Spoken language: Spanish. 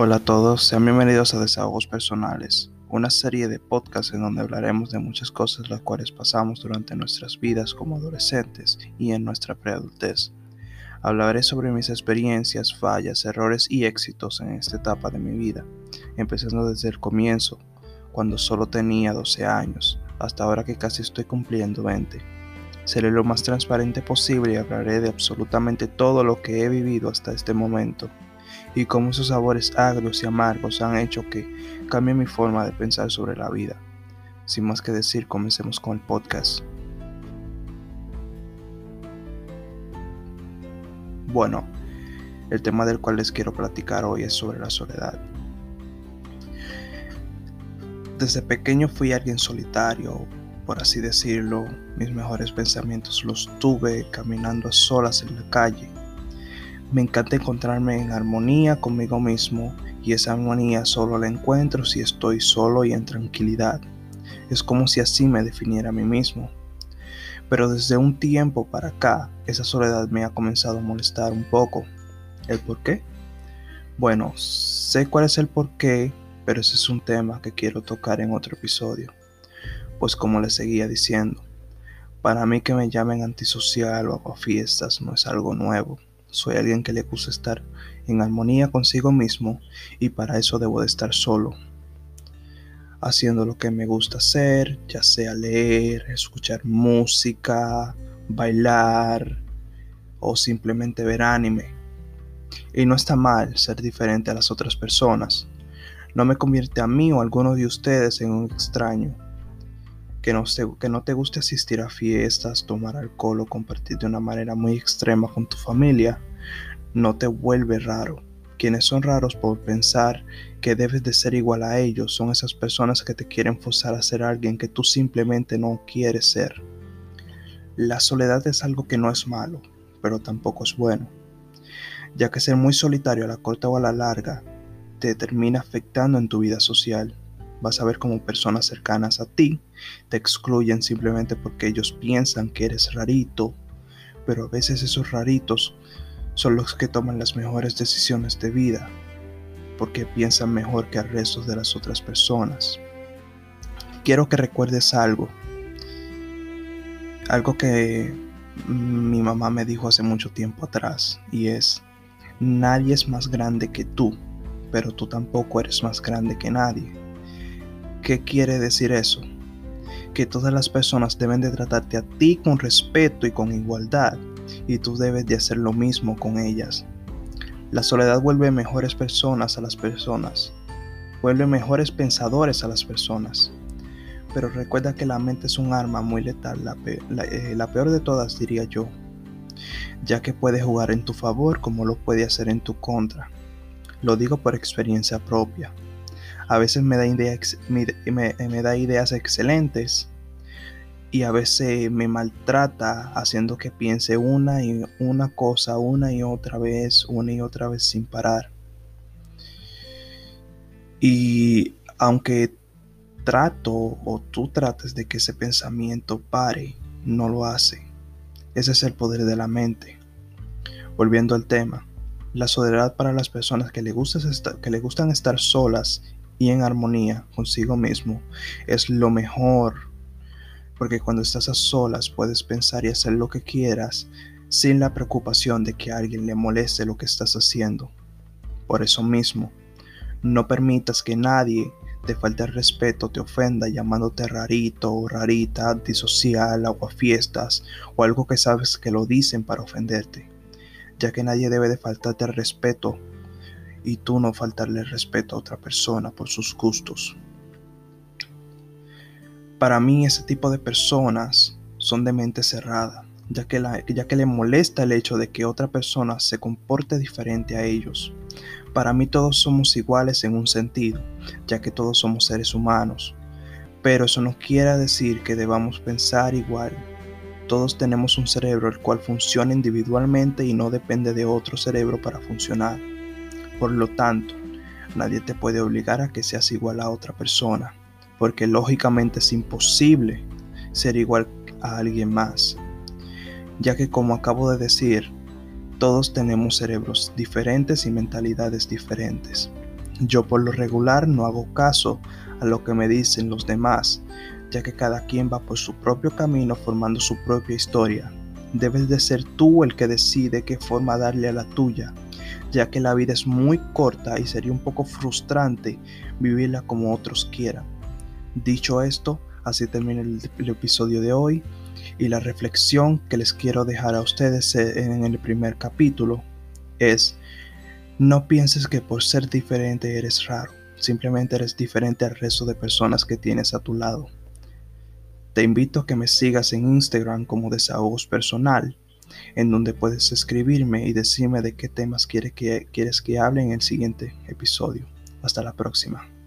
Hola a todos, sean bienvenidos a Desahogos Personales, una serie de podcasts en donde hablaremos de muchas cosas las cuales pasamos durante nuestras vidas como adolescentes y en nuestra preadultez. Hablaré sobre mis experiencias, fallas, errores y éxitos en esta etapa de mi vida, empezando desde el comienzo, cuando solo tenía 12 años, hasta ahora que casi estoy cumpliendo 20. Seré lo más transparente posible y hablaré de absolutamente todo lo que he vivido hasta este momento y cómo esos sabores agrios y amargos han hecho que cambie mi forma de pensar sobre la vida. Sin más que decir, comencemos con el podcast. Bueno, el tema del cual les quiero platicar hoy es sobre la soledad. Desde pequeño fui alguien solitario, por así decirlo. Mis mejores pensamientos los tuve caminando a solas en la calle me encanta encontrarme en armonía conmigo mismo y esa armonía solo la encuentro si estoy solo y en tranquilidad. Es como si así me definiera a mí mismo. Pero desde un tiempo para acá, esa soledad me ha comenzado a molestar un poco. ¿El por qué? Bueno, sé cuál es el por qué, pero ese es un tema que quiero tocar en otro episodio. Pues como les seguía diciendo, para mí que me llamen antisocial o hago fiestas no es algo nuevo. Soy alguien que le gusta estar en armonía consigo mismo y para eso debo de estar solo, haciendo lo que me gusta hacer, ya sea leer, escuchar música, bailar o simplemente ver anime. Y no está mal ser diferente a las otras personas. No me convierte a mí o a alguno de ustedes en un extraño que no, te, guste asistir a fiestas, tomar alcohol o compartir de una manera muy extrema con tu familia, no te vuelve raro. Quienes son raros por pensar que debes de ser igual a ellos son esas personas que te quieren forzar a ser alguien que tú simplemente no quieres ser. La soledad es algo que no es malo, pero tampoco es bueno, ya que ser muy solitario a la corta o a la larga te termina afectando en tu vida social vas a ver como personas cercanas a ti te excluyen simplemente porque ellos piensan que eres rarito, pero a veces esos raritos son los que toman las mejores decisiones de vida, porque piensan mejor que el resto de las otras personas. Quiero que recuerdes algo, algo que mi mamá me dijo hace mucho tiempo atrás, y es, nadie es más grande que tú, pero tú tampoco eres más grande que nadie. ¿Qué quiere decir eso? Que todas las personas deben de tratarte a ti con respeto y con igualdad y tú debes de hacer lo mismo con ellas. La soledad vuelve mejores personas a las personas, vuelve mejores pensadores a las personas. Pero recuerda que la mente es un arma muy letal, la, eh, la peor de todas diría yo, ya que puede jugar en tu favor como lo puede hacer en tu contra. Lo digo por experiencia propia a veces me da, me, da ideas excelentes y a veces me maltrata haciendo que piense una y una cosa una y otra vez, una y otra vez sin parar. Y aunque trato o tú trates de que ese pensamiento pare, no lo hace. Ese es el poder de la mente. Volviendo al tema, la soledad para las personas que le, que le gustan estar solas y en armonía consigo mismo es lo mejor. Porque cuando estás a solas puedes pensar y hacer lo que quieras sin la preocupación de que alguien le moleste lo que estás haciendo. Por eso mismo, no permitas que nadie te falte respeto, te ofenda llamándote rarito o rarita, antisocial, fiestas o algo que sabes que lo dicen para ofenderte, ya que nadie debe de faltarte respeto y tú no faltarle respeto a otra persona por sus gustos. Para mí ese tipo de personas son de mente cerrada, ya que, ya que le molesta el hecho de que otra persona se comporte diferente a ellos. Para mí todos somos iguales en un sentido, ya que todos somos seres humanos, pero eso no quiere decir que debamos pensar igual. Todos tenemos un cerebro el cual funciona individualmente y no depende de otro cerebro para funcionar. Por lo tanto, nadie te puede obligar a que seas igual a otra persona, porque lógicamente es imposible ser igual a alguien más, ya que como acabo de decir, todos tenemos cerebros diferentes y mentalidades diferentes. Yo por lo regular no hago caso a lo que me dicen los demás, ya que cada quien va por su propio camino formando su propia historia. Debes de ser tú el que decide qué forma darle a la tuya, ya que la vida es muy corta y sería un poco frustrante vivirla como otros quieran. Dicho esto, así termina el, el episodio de hoy y la reflexión que les quiero dejar a ustedes en el primer capítulo es, no pienses que por ser diferente eres raro, simplemente eres diferente al resto de personas que tienes a tu lado. Te invito a que me sigas en Instagram como Desahogos Personal, en donde puedes escribirme y decirme de qué temas quieres que, quieres que hable en el siguiente episodio. Hasta la próxima.